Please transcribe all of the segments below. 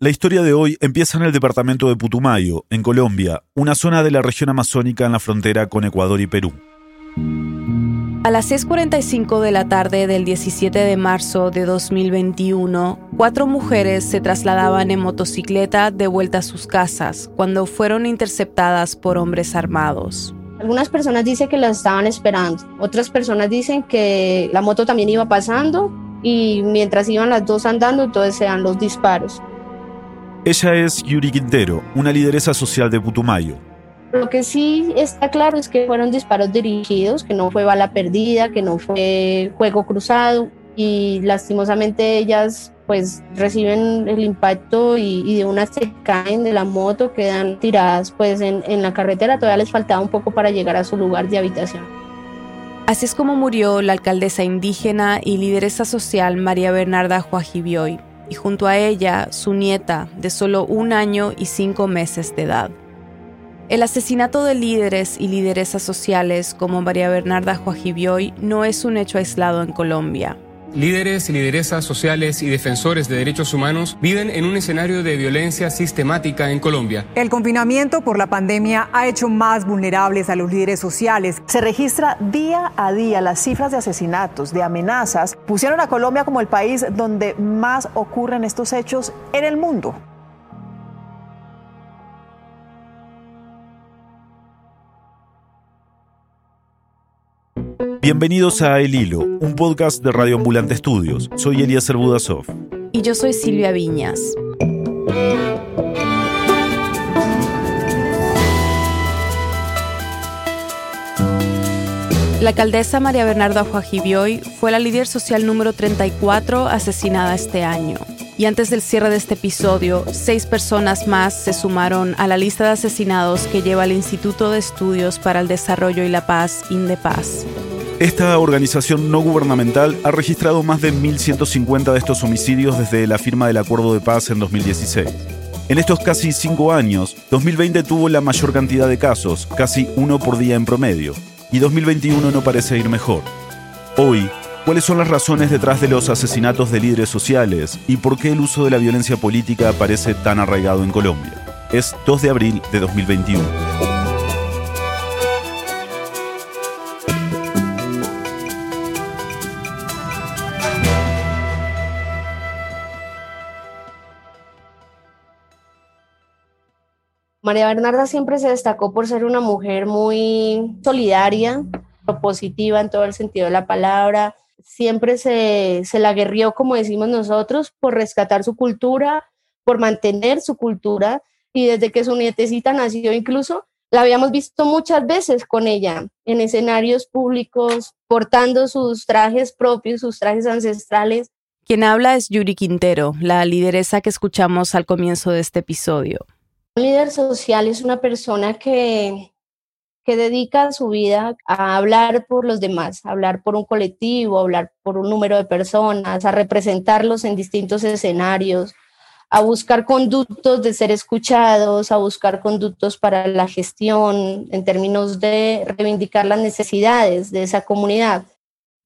La historia de hoy empieza en el departamento de Putumayo, en Colombia, una zona de la región amazónica en la frontera con Ecuador y Perú. A las 6.45 de la tarde del 17 de marzo de 2021, cuatro mujeres se trasladaban en motocicleta de vuelta a sus casas cuando fueron interceptadas por hombres armados. Algunas personas dicen que las estaban esperando, otras personas dicen que la moto también iba pasando y mientras iban las dos andando, entonces se dan los disparos. Ella es Yuri Quintero, una lideresa social de Putumayo. Lo que sí está claro es que fueron disparos dirigidos, que no fue bala perdida, que no fue juego cruzado y lastimosamente ellas pues reciben el impacto y, de una se caen de la moto, quedan tiradas pues en, en la carretera, todavía les faltaba un poco para llegar a su lugar de habitación. Así es como murió la alcaldesa indígena y lideresa social María Bernarda Joajibioy, y junto a ella su nieta de solo un año y cinco meses de edad. El asesinato de líderes y lideresas sociales como María Bernarda Joajibioy no es un hecho aislado en Colombia. Líderes lideresas sociales y defensores de derechos humanos viven en un escenario de violencia sistemática en Colombia. El confinamiento por la pandemia ha hecho más vulnerables a los líderes sociales. Se registra día a día las cifras de asesinatos, de amenazas. Pusieron a Colombia como el país donde más ocurren estos hechos en el mundo. Bienvenidos a El Hilo, un podcast de Radio Ambulante Estudios. Soy Elías Budasov. Y yo soy Silvia Viñas. La alcaldesa María Bernarda Juajibioy fue la líder social número 34 asesinada este año. Y antes del cierre de este episodio, seis personas más se sumaron a la lista de asesinados que lleva el Instituto de Estudios para el Desarrollo y la Paz, INDEPAZ. Esta organización no gubernamental ha registrado más de 1.150 de estos homicidios desde la firma del Acuerdo de Paz en 2016. En estos casi cinco años, 2020 tuvo la mayor cantidad de casos, casi uno por día en promedio, y 2021 no parece ir mejor. Hoy, ¿cuáles son las razones detrás de los asesinatos de líderes sociales y por qué el uso de la violencia política parece tan arraigado en Colombia? Es 2 de abril de 2021. María Bernarda siempre se destacó por ser una mujer muy solidaria, positiva en todo el sentido de la palabra. Siempre se, se la guerrió, como decimos nosotros, por rescatar su cultura, por mantener su cultura. Y desde que su nietecita nació incluso, la habíamos visto muchas veces con ella en escenarios públicos, portando sus trajes propios, sus trajes ancestrales. Quien habla es Yuri Quintero, la lideresa que escuchamos al comienzo de este episodio. Un líder social es una persona que, que dedica su vida a hablar por los demás, a hablar por un colectivo, a hablar por un número de personas, a representarlos en distintos escenarios, a buscar conductos de ser escuchados, a buscar conductos para la gestión en términos de reivindicar las necesidades de esa comunidad.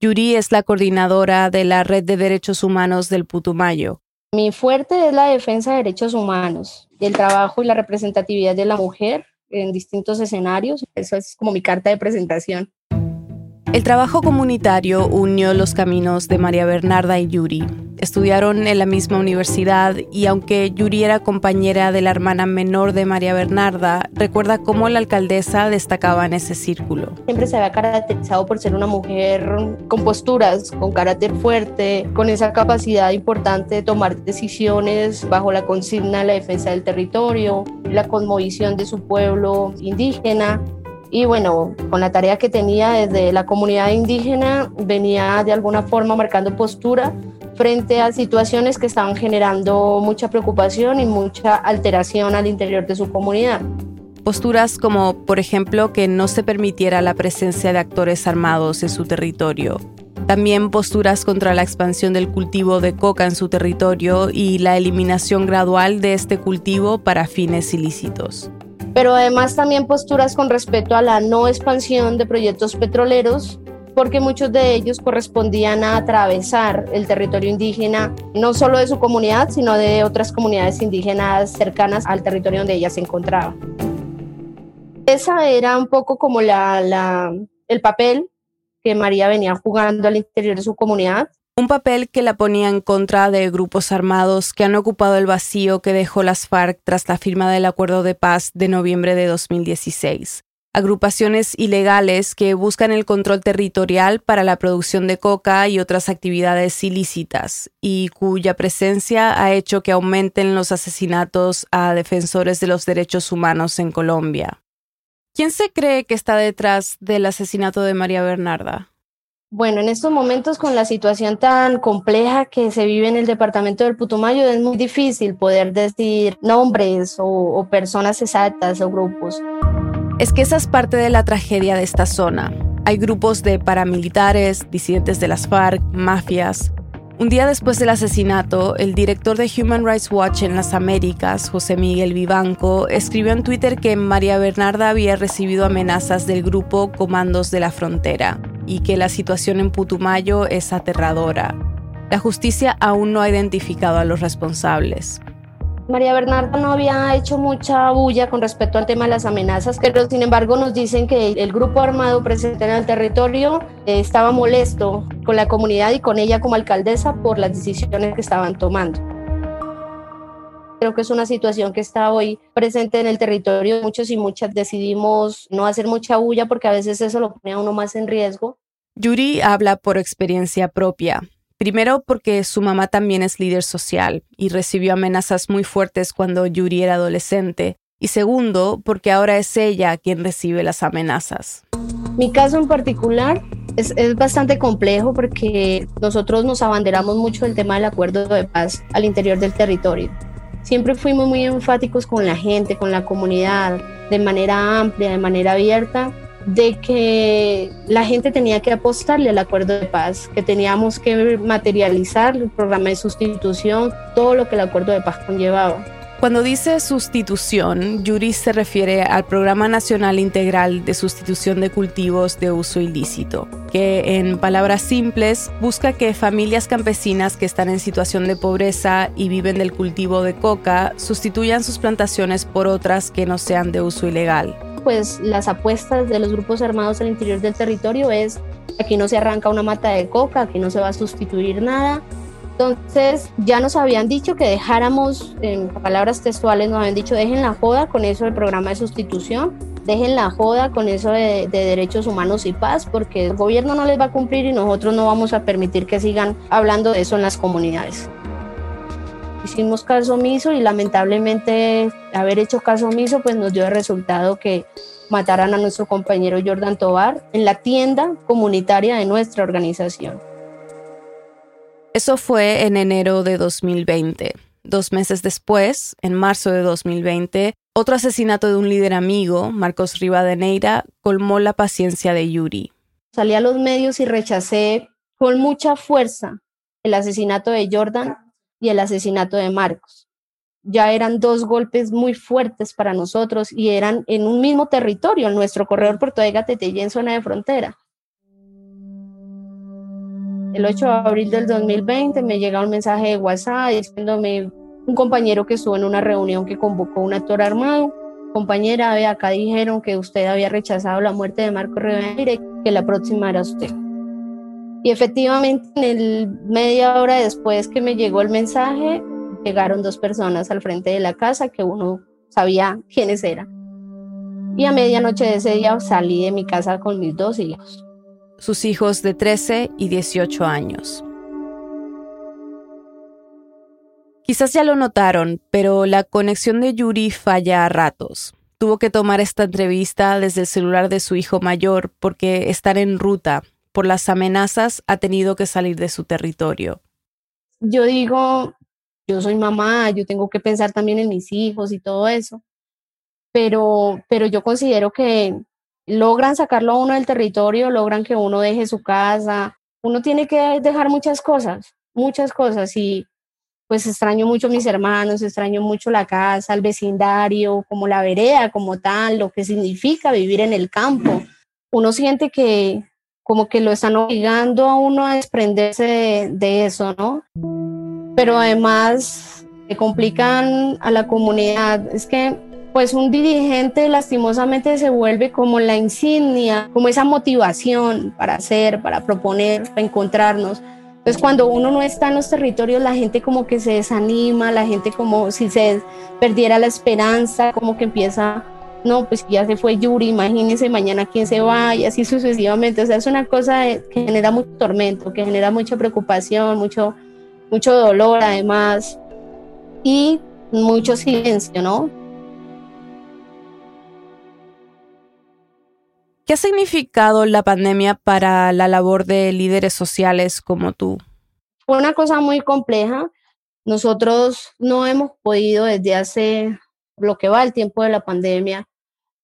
Yuri es la coordinadora de la Red de Derechos Humanos del Putumayo. Mi fuerte es la defensa de derechos humanos, el trabajo y la representatividad de la mujer en distintos escenarios. Eso es como mi carta de presentación. El trabajo comunitario unió los caminos de María Bernarda y Yuri. Estudiaron en la misma universidad y aunque Yuri era compañera de la hermana menor de María Bernarda, recuerda cómo la alcaldesa destacaba en ese círculo. Siempre se había caracterizado por ser una mujer con posturas, con carácter fuerte, con esa capacidad importante de tomar decisiones bajo la consigna de la defensa del territorio, la conmovisión de su pueblo indígena y bueno, con la tarea que tenía desde la comunidad indígena, venía de alguna forma marcando postura frente a situaciones que estaban generando mucha preocupación y mucha alteración al interior de su comunidad. Posturas como, por ejemplo, que no se permitiera la presencia de actores armados en su territorio. También posturas contra la expansión del cultivo de coca en su territorio y la eliminación gradual de este cultivo para fines ilícitos pero además también posturas con respecto a la no expansión de proyectos petroleros porque muchos de ellos correspondían a atravesar el territorio indígena, no solo de su comunidad, sino de otras comunidades indígenas cercanas al territorio donde ella se encontraba. Esa era un poco como la, el papel que María venía jugando al interior de su comunidad. Un papel que la ponía en contra de grupos armados que han ocupado el vacío que dejó las FARC tras la firma del acuerdo de paz de noviembre de 2016 agrupaciones ilegales que buscan el control territorial para la producción de coca y otras actividades ilícitas, y cuya presencia ha hecho que aumenten los asesinatos a defensores de los derechos humanos en Colombia. ¿Quién se cree que está detrás del asesinato de María Bernarda? Bueno, en estos momentos con la situación tan compleja que se vive en el departamento del Putumayo es muy difícil poder decir nombres o, personas exactas o grupos es que esa es parte de la tragedia de esta zona. Hay grupos de paramilitares, disidentes de las FARC, mafias. Un día después del asesinato, el director de Human Rights Watch en las Américas, José Miguel Vivanco, escribió en Twitter que María Bernarda había recibido amenazas del grupo Comandos de la Frontera y que la situación en Putumayo es aterradora. La justicia aún no ha identificado a los responsables. María Bernarda no había hecho mucha bulla con respecto al tema de las amenazas, pero sin embargo nos dicen que el grupo armado presente en el territorio eh, estaba molesto con la comunidad y con ella como alcaldesa por las decisiones que estaban tomando. Creo que es una situación que está hoy presente en el territorio. Muchos y muchas decidimos no hacer mucha bulla porque a veces eso lo pone a uno más en riesgo. Yuri habla por experiencia propia. Primero porque su mamá también es líder social y recibió amenazas muy fuertes cuando Yuri era adolescente. Y segundo, porque ahora es ella quien recibe las amenazas. Mi caso en particular es, es, bastante complejo porque nosotros nos abanderamos mucho del tema del acuerdo de paz al interior del territorio. Siempre fuimos muy enfáticos con la gente, con la comunidad, de manera amplia, de manera abierta, de que la gente tenía que apostarle al acuerdo de paz, que teníamos que materializar el programa de sustitución, todo lo que el acuerdo de paz conllevaba. Cuando dice sustitución, Yuri se refiere al Programa Nacional Integral de Sustitución de Cultivos de Uso Ilícito, que en palabras simples busca que familias campesinas que están en situación de pobreza y viven del cultivo de coca sustituyan sus plantaciones por otras que no sean de uso ilegal pues las apuestas de los grupos armados al interior del territorio es aquí no se arranca una mata de coca, aquí no se va a sustituir nada. Entonces ya nos habían dicho que dejáramos, en palabras textuales nos habían dicho, dejen la joda con eso del programa de sustitución, dejen la joda con eso de, de, derechos humanos y paz, porque el gobierno no les va a cumplir y nosotros no vamos a permitir que sigan hablando de eso en las comunidades. Hicimos caso omiso y lamentablemente haber hecho caso omiso pues nos dio el resultado que mataran a nuestro compañero Jordan Tobar en la tienda comunitaria de nuestra organización. Eso fue en enero de 2020. Dos meses después, en marzo de 2020, otro asesinato de un líder amigo, Marcos Rivadeneira, colmó la paciencia de Yuri. Salí a los medios y rechacé con mucha fuerza el asesinato de Jordan y el asesinato de Marcos. Ya eran dos golpes muy fuertes para nosotros y eran en un mismo territorio, en nuestro corredor Puerto Gatete en zona de frontera. El 8 de abril del 2020 me llega un mensaje de WhatsApp diciéndome un compañero que estuvo en una reunión que convocó un actor armado. Compañera, ve, acá dijeron que usted había rechazado la muerte de Marco Rivera y que la próxima era usted. Y efectivamente, en el media hora después que me llegó el mensaje, llegaron dos personas al frente de la casa que uno sabía quiénes eran. Y a medianoche de ese día salí de mi casa con mis dos hijos. Sus hijos de 13 y 18 años. Quizás ya lo notaron, pero la conexión de Yuri falla a ratos. Tuvo que tomar esta entrevista desde el celular de su hijo mayor porque estar en ruta por las amenazas ha tenido que salir de su territorio. Yo digo, yo soy mamá, yo tengo que pensar también en mis hijos y todo eso, pero, pero yo considero que logran sacarlo a uno del territorio, logran que uno deje su casa, uno tiene que dejar muchas cosas, muchas cosas y pues extraño mucho a mis hermanos, extraño mucho la casa, el vecindario, como la vereda, como tal, lo que significa vivir en el campo. Uno siente que, como que lo están obligando a uno a desprenderse de, eso, ¿no? Pero además se complican a la comunidad. Es que pues un dirigente lastimosamente se vuelve como la insignia, como esa motivación para hacer, para proponer, para encontrarnos. Entonces cuando uno no está en los territorios, la gente como que se desanima, la gente como si se perdiera la esperanza, como que empieza no, pues ya se fue Yuri, imagínense mañana quién se va y así sucesivamente. O sea, es una cosa que genera mucho tormento, que genera mucha preocupación, mucho, mucho dolor además y mucho silencio, ¿no? ¿Qué ha significado la pandemia para la labor de líderes sociales como tú? Fue una cosa muy compleja. Nosotros no hemos podido desde hace lo que va el tiempo de la pandemia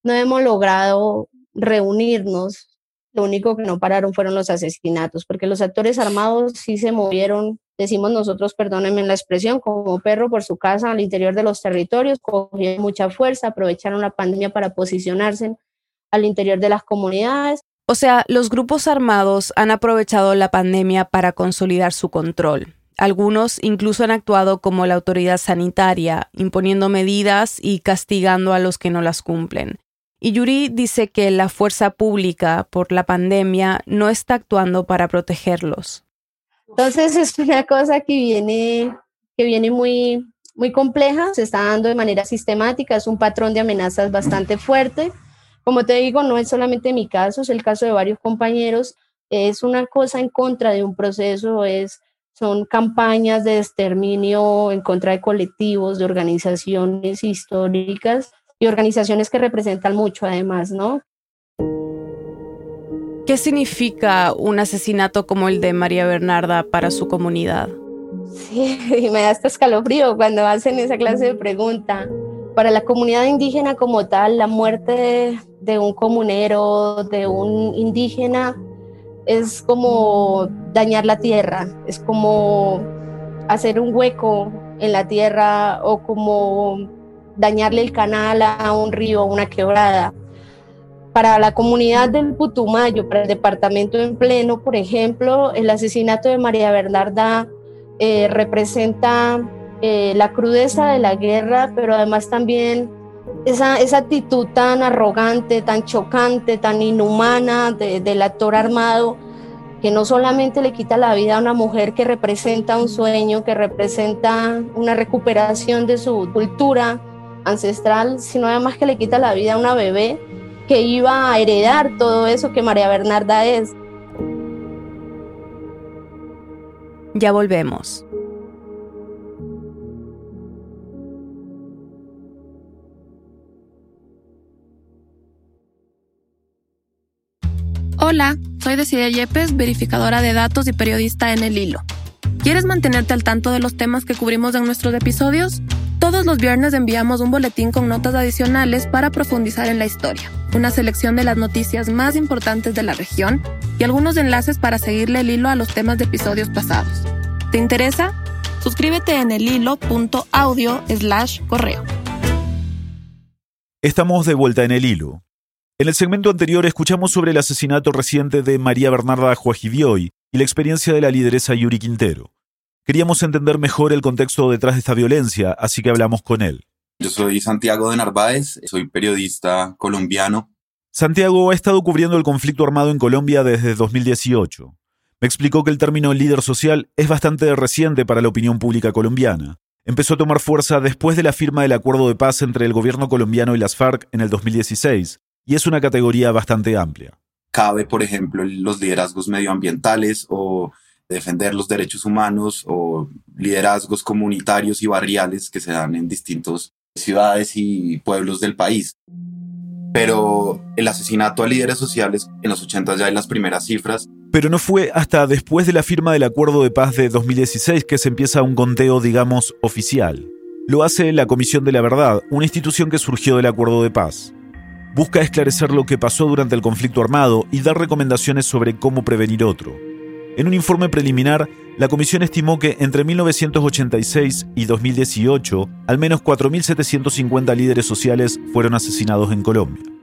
no hemos logrado reunirnos. Lo único que no pararon fueron los asesinatos, porque los actores armados sí se movieron, decimos nosotros, perdónenme la expresión, como perro por su casa al interior de los territorios, cogieron mucha fuerza, aprovecharon la pandemia para posicionarse al interior de las comunidades. O sea, los grupos armados han aprovechado la pandemia para consolidar su control. Algunos incluso han actuado como la autoridad sanitaria, imponiendo medidas y castigando a los que no las cumplen. Y Yuri dice que la fuerza pública por la pandemia no está actuando para protegerlos. Entonces es una cosa que viene, que viene muy, muy compleja, se está dando de manera sistemática, es un patrón de amenazas bastante fuerte. Como te digo, no es solamente mi caso, es el caso de varios compañeros, es una cosa en contra de un proceso, es, son campañas de exterminio en contra de colectivos, de organizaciones históricas y organizaciones que representan mucho además, ¿no? ¿Qué significa un asesinato como el de María Bernarda para su comunidad? Sí, me da hasta escalofrío cuando hacen esa clase de pregunta. Para la comunidad indígena como tal, la muerte de un comunero, de un indígena, es como dañar la tierra, es como hacer un hueco en la tierra o como dañarle el canal a un río, una quebrada. Para la comunidad del Putumayo, para el departamento en pleno, por ejemplo, el asesinato de María Bernarda eh, representa eh, la crudeza de la guerra, pero además también esa, esa actitud tan arrogante, tan chocante, tan inhumana del actor armado, que no solamente le quita la vida a una mujer que representa un sueño, que representa una recuperación de su cultura, ancestral, sino además que le quita la vida a una bebé que iba a heredar todo eso que María Bernarda es. Ya volvemos. Hola, soy Decidia Yepes, verificadora de datos y periodista en El Hilo. ¿Quieres mantenerte al tanto de los temas que cubrimos en nuestros episodios? Todos los viernes enviamos un boletín con notas adicionales para profundizar en la historia, una selección de las noticias más importantes de la región y algunos enlaces para seguirle el hilo a los temas de episodios pasados. ¿Te interesa? Suscríbete en el hilo.audio slash correo. Estamos de vuelta en el hilo. En el segmento anterior escuchamos sobre el asesinato reciente de María Bernarda Juajibioy y la experiencia de la lideresa Yuri Quintero. Queríamos entender mejor el contexto detrás de esta violencia, así que hablamos con él. Yo soy Santiago de Narváez, soy periodista colombiano. Santiago ha estado cubriendo el conflicto armado en Colombia desde 2018. Me explicó que el término líder social es bastante reciente para la opinión pública colombiana. Empezó a tomar fuerza después de la firma del acuerdo de paz entre el gobierno colombiano y las FARC en el 2016, y es una categoría bastante amplia. Cabe, por ejemplo, los liderazgos medioambientales o defender los derechos humanos o liderazgos comunitarios y barriales que se dan en distintas ciudades y pueblos del país. Pero el asesinato a líderes sociales en los 80 ya hay las primeras cifras. Pero no fue hasta después de la firma del Acuerdo de Paz de 2016 que se empieza un conteo, digamos, oficial. Lo hace la Comisión de la Verdad, una institución que surgió del Acuerdo de Paz. Busca esclarecer lo que pasó durante el conflicto armado y dar recomendaciones sobre cómo prevenir otro. En un informe preliminar, la comisión estimó que entre 1986 y 2018, al menos 4.750 líderes sociales fueron asesinados en Colombia.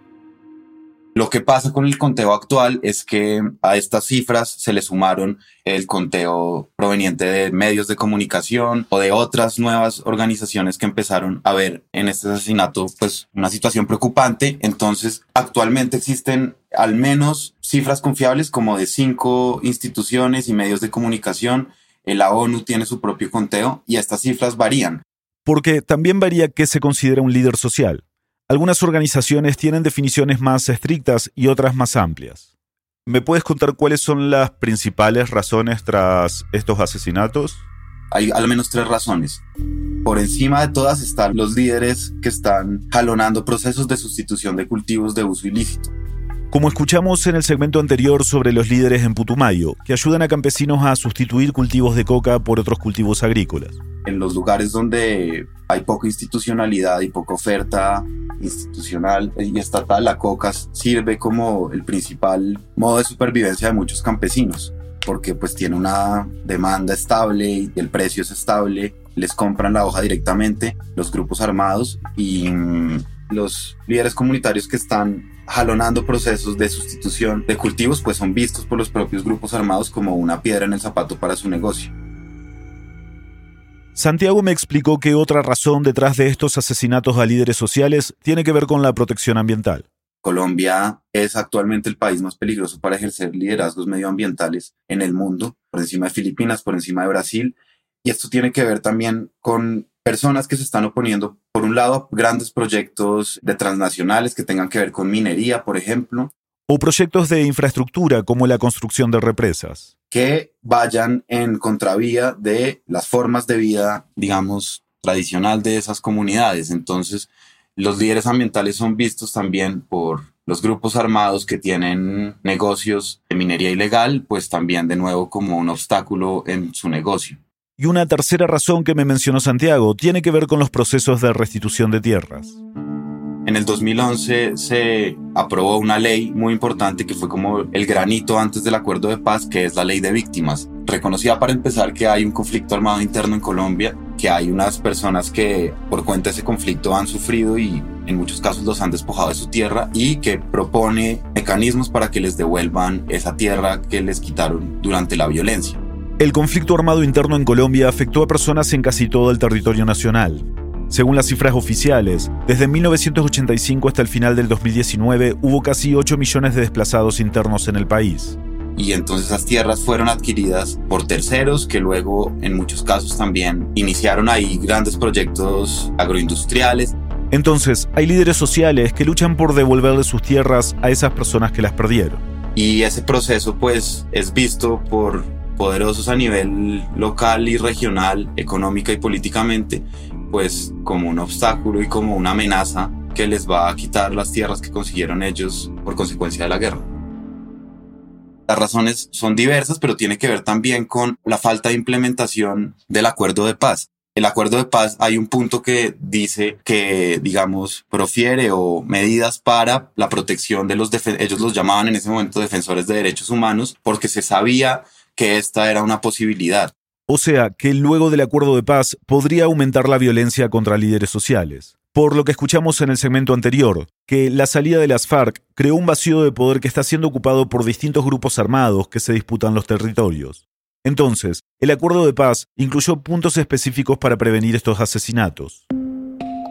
Lo que pasa con el conteo actual es que a estas cifras se le sumaron el conteo proveniente de medios de comunicación o de otras nuevas organizaciones que empezaron a ver en este asesinato pues una situación preocupante. Entonces, actualmente existen al menos cifras confiables como de cinco instituciones y medios de comunicación. La ONU tiene su propio conteo y estas cifras varían. Porque también varía qué se considera un líder social. Algunas organizaciones tienen definiciones más estrictas y otras más amplias. ¿Me puedes contar cuáles son las principales razones tras estos asesinatos? Hay al menos tres razones. Por encima de todas están los líderes que están jalonando procesos de sustitución de cultivos de uso ilícito. Como escuchamos en el segmento anterior sobre los líderes en Putumayo, que ayudan a campesinos a sustituir cultivos de coca por otros cultivos agrícolas. En los lugares donde hay poca institucionalidad y poca oferta institucional y estatal, la coca sirve como el principal modo de supervivencia de muchos campesinos, porque pues tiene una demanda estable y el precio es estable, les compran la hoja directamente los grupos armados y mm, los líderes comunitarios que están jalonando procesos de sustitución de cultivos pues son vistos por los propios grupos armados como una piedra en el zapato para su negocio. Santiago me explicó que otra razón detrás de estos asesinatos a líderes sociales tiene que ver con la protección ambiental. Colombia es actualmente el país más peligroso para ejercer liderazgos medioambientales en el mundo, por encima de Filipinas, por encima de Brasil, y esto tiene que ver también con personas que se están oponiendo, por un lado, a grandes proyectos de transnacionales que tengan que ver con minería, por ejemplo. O proyectos de infraestructura como la construcción de represas que vayan en contravía de las formas de vida, digamos, tradicional de esas comunidades. Entonces, los líderes ambientales son vistos también por los grupos armados que tienen negocios de minería ilegal, pues también de nuevo como un obstáculo en su negocio. Y una tercera razón que me mencionó Santiago tiene que ver con los procesos de restitución de tierras. En el 2011 se aprobó una ley muy importante que fue como el granito antes del acuerdo de paz, que es la ley de víctimas. Reconocía para empezar que hay un conflicto armado interno en Colombia, que hay unas personas que por cuenta de ese conflicto han sufrido y en muchos casos los han despojado de su tierra y que propone mecanismos para que les devuelvan esa tierra que les quitaron durante la violencia. El conflicto armado interno en Colombia afectó a personas en casi todo el territorio nacional. Según las cifras oficiales, desde 1985 hasta el final del 2019 hubo casi 8 millones de desplazados internos en el país. Y entonces esas tierras fueron adquiridas por terceros que luego en muchos casos también iniciaron ahí grandes proyectos agroindustriales. Entonces hay líderes sociales que luchan por devolverle sus tierras a esas personas que las perdieron. Y ese proceso pues es visto por poderosos a nivel local y regional, económica y políticamente, pues como un obstáculo y como una amenaza que les va a quitar las tierras que consiguieron ellos por consecuencia de la guerra. Las razones son diversas, pero tiene que ver también con la falta de implementación del acuerdo de paz. El acuerdo de paz hay un punto que dice que, digamos, profiere o medidas para la protección de los, ellos los llamaban en ese momento defensores de derechos humanos, porque se sabía que esta era una posibilidad. O sea, que luego del acuerdo de paz podría aumentar la violencia contra líderes sociales. Por lo que escuchamos en el segmento anterior, que la salida de las FARC creó un vacío de poder que está siendo ocupado por distintos grupos armados que se disputan los territorios. Entonces, el acuerdo de paz incluyó puntos específicos para prevenir estos asesinatos.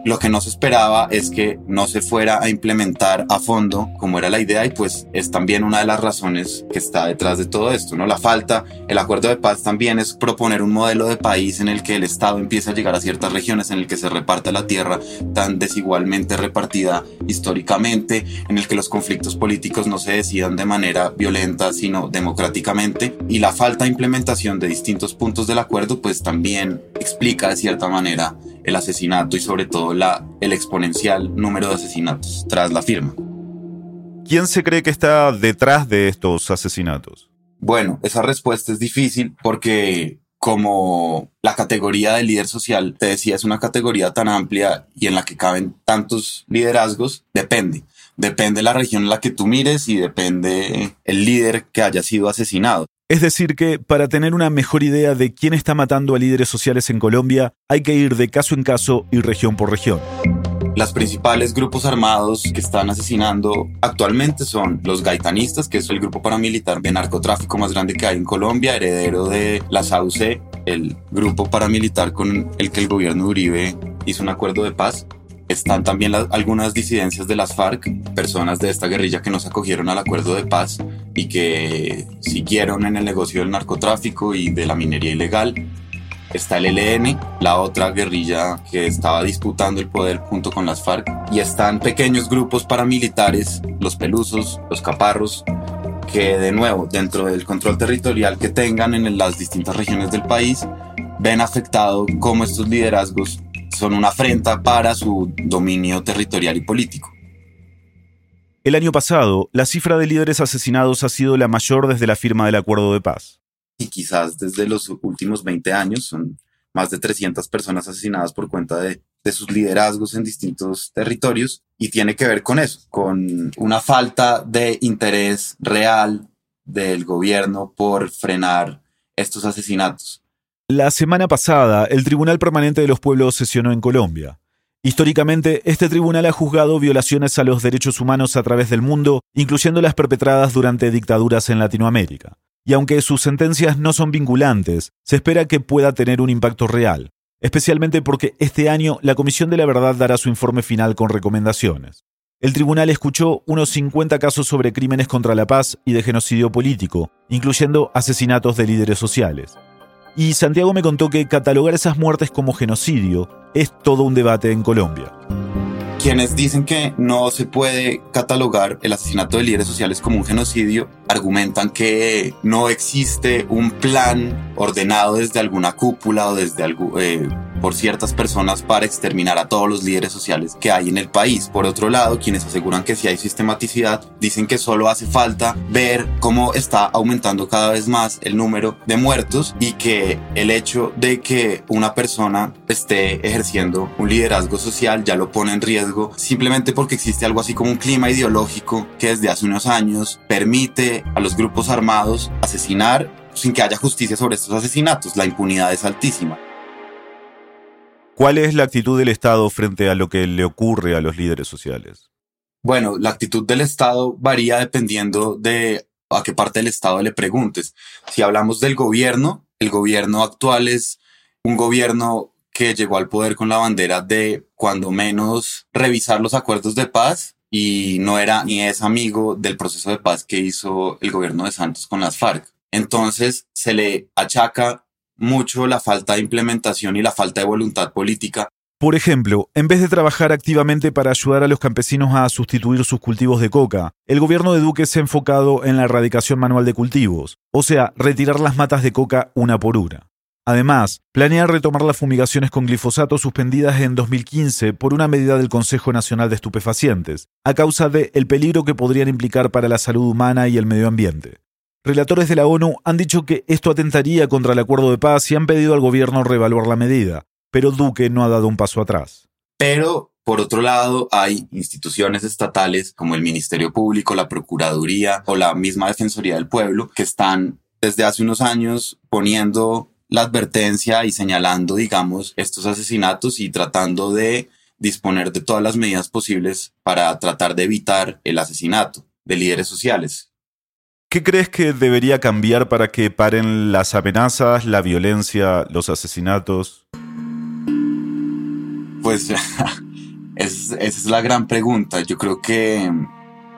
Lo que no se esperaba es que no se fuera a implementar a fondo como era la idea y pues es también una de las razones que está detrás de todo esto, ¿no? La falta, el acuerdo de paz también es proponer un modelo de país en el que el Estado empiece a llegar a ciertas regiones, en el que se reparta la tierra tan desigualmente repartida históricamente, en el que los conflictos políticos no se decidan de manera violenta, sino democráticamente. Y la falta de implementación de distintos puntos del acuerdo pues también explica de cierta manera el asesinato y sobre todo la, el exponencial número de asesinatos tras la firma. ¿Quién se cree que está detrás de estos asesinatos? Bueno, esa respuesta es difícil porque como la categoría de líder social, te decía, es una categoría tan amplia y en la que caben tantos liderazgos, depende. Depende la región en la que tú mires y depende el líder que haya sido asesinado. Es decir, que para tener una mejor idea de quién está matando a líderes sociales en Colombia, hay que ir de caso en caso y región por región. Las principales grupos armados que están asesinando actualmente son los gaitanistas, que es el grupo paramilitar de narcotráfico más grande que hay en Colombia, heredero de la SAUC, el grupo paramilitar con el que el gobierno de Uribe hizo un acuerdo de paz. Están también algunas disidencias de las FARC, personas de esta guerrilla que no se acogieron al acuerdo de paz y que siguieron en el negocio del narcotráfico y de la minería ilegal. Está el ELN, la otra guerrilla que estaba disputando el poder junto con las FARC, y están pequeños grupos paramilitares, los pelusos, los caparros, que de nuevo, dentro del control territorial que tengan en las distintas regiones del país, ven afectado cómo estos liderazgos son una afrenta para su dominio territorial y político. El año pasado, la cifra de líderes asesinados ha sido la mayor desde la firma del acuerdo de paz y quizás desde los últimos 20 años son más de 300 personas asesinadas por cuenta de, de sus liderazgos en distintos territorios y tiene que ver con eso, con una falta de interés real del gobierno por frenar estos asesinatos. La semana pasada, el Tribunal Permanente de los Pueblos sesionó en Colombia. Históricamente, este tribunal ha juzgado violaciones a los derechos humanos a través del mundo, incluyendo las perpetradas durante dictaduras en Latinoamérica y aunque sus sentencias no son vinculantes, se espera que pueda tener un impacto real, especialmente porque este año la Comisión de la Verdad dará su informe final con recomendaciones. El tribunal escuchó unos 50 casos sobre crímenes contra la paz y de genocidio político, incluyendo asesinatos de líderes sociales. Y Santiago me contó que catalogar esas muertes como genocidio es todo un debate en Colombia. Quienes dicen que no se puede catalogar el asesinato de líderes sociales como un genocidio, argumentan que no existe un plan ordenado desde alguna cúpula o desde algo, eh, por ciertas personas para exterminar a todos los líderes sociales que hay en el país. Por otro lado, quienes aseguran que si hay sistematicidad, dicen que solo hace falta ver cómo está aumentando cada vez más el número de muertos y que el hecho de que una persona esté ejerciendo un liderazgo social ya lo pone en riesgo simplemente porque existe algo así como un clima ideológico que desde hace unos años permite a los grupos armados asesinar sin que haya justicia sobre estos asesinatos. La impunidad es altísima. ¿Cuál es la actitud del Estado frente a lo que le ocurre a los líderes sociales? Bueno, la actitud del Estado varía dependiendo de a qué parte del Estado le preguntes. Si hablamos del gobierno, el gobierno actual es un gobierno que llegó al poder con la bandera de, cuando menos, revisar los acuerdos de paz y no era ni es amigo del proceso de paz que hizo el gobierno de Santos con las FARC. Entonces se le achaca mucho la falta de implementación y la falta de voluntad política. Por ejemplo, en vez de trabajar activamente para ayudar a los campesinos a sustituir sus cultivos de coca, el gobierno de Duque se ha enfocado en la erradicación manual de cultivos, o sea, retirar las matas de coca una por una. Además, planea retomar las fumigaciones con glifosato suspendidas en 2015 por una medida del Consejo Nacional de Estupefacientes, a causa de el peligro que podrían implicar para la salud humana y el medio ambiente. Relatores de la ONU han dicho que esto atentaría contra el acuerdo de paz y han pedido al gobierno reevaluar la medida, pero Duque no ha dado un paso atrás. Pero, por otro lado, hay instituciones estatales como el Ministerio Público, la Procuraduría o la misma Defensoría del Pueblo que están desde hace unos años poniendo la advertencia y señalando, digamos, estos asesinatos y tratando de disponer de todas las medidas posibles para tratar de evitar el asesinato de líderes sociales. ¿Qué crees que debería cambiar para que paren las amenazas, la violencia, los asesinatos? Pues esa es la gran pregunta. Yo creo que,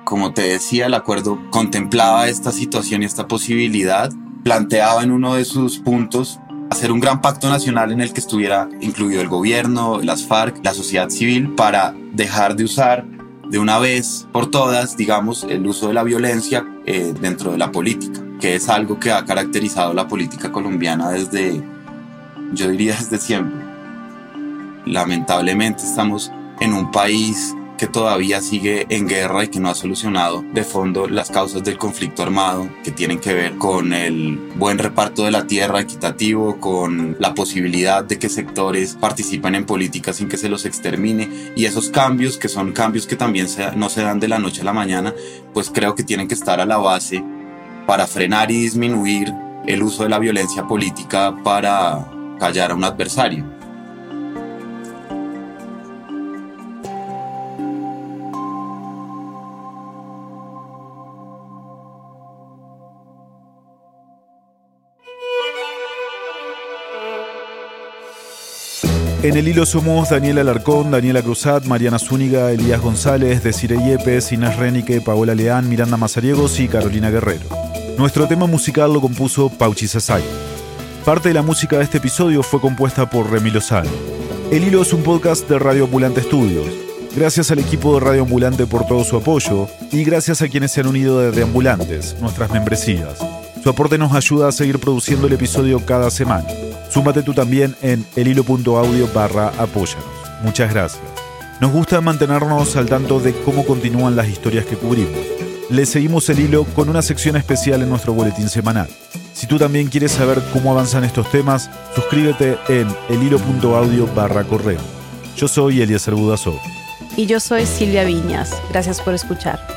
como te decía, el acuerdo contemplaba esta situación y esta posibilidad. Planteaba en uno de sus puntos hacer un gran pacto nacional en el que estuviera incluido el gobierno, las FARC, la sociedad civil, para dejar de usar de una vez por todas, digamos, el uso de la violencia eh, dentro de la política, que es algo que ha caracterizado la política colombiana desde, yo diría desde siempre. Lamentablemente estamos en un país que todavía sigue en guerra y que no ha solucionado de fondo las causas del conflicto armado que tienen que ver con el buen reparto de la tierra equitativo, con la posibilidad de que sectores participen en política sin que se los extermine y esos cambios que son cambios que también no se dan de la noche a la mañana, pues creo que tienen que estar a la base para frenar y disminuir el uso de la violencia política para callar a un adversario. En el hilo somos Daniela Alarcón, Daniela Cruzat, Mariana Zúñiga, Elías González, Desiree Yepes, Inés Renique, Paola Leán, Miranda Mazariegos y Carolina Guerrero. Nuestro tema musical lo compuso Pauchi Sasai. Parte de la música de este episodio fue compuesta por Remi Lozano. El Hilo es un podcast de Radio Ambulante Estudios. Gracias al equipo de Radio Ambulante por todo su apoyo y gracias a quienes se han unido desde Ambulantes, nuestras membresías. Su aporte nos ayuda a seguir produciendo el episodio cada semana. Súmate tú también en elhilo.audio barra apóyanos. Muchas gracias. Nos gusta mantenernos al tanto de cómo continúan las historias que cubrimos. Le seguimos el hilo con una sección especial en nuestro boletín semanal. Si tú también quieres saber cómo avanzan estos temas, suscríbete en elhilo.audio barra correo. Yo soy Eliezer Budasov. Y yo soy Silvia Viñas. Gracias por escuchar.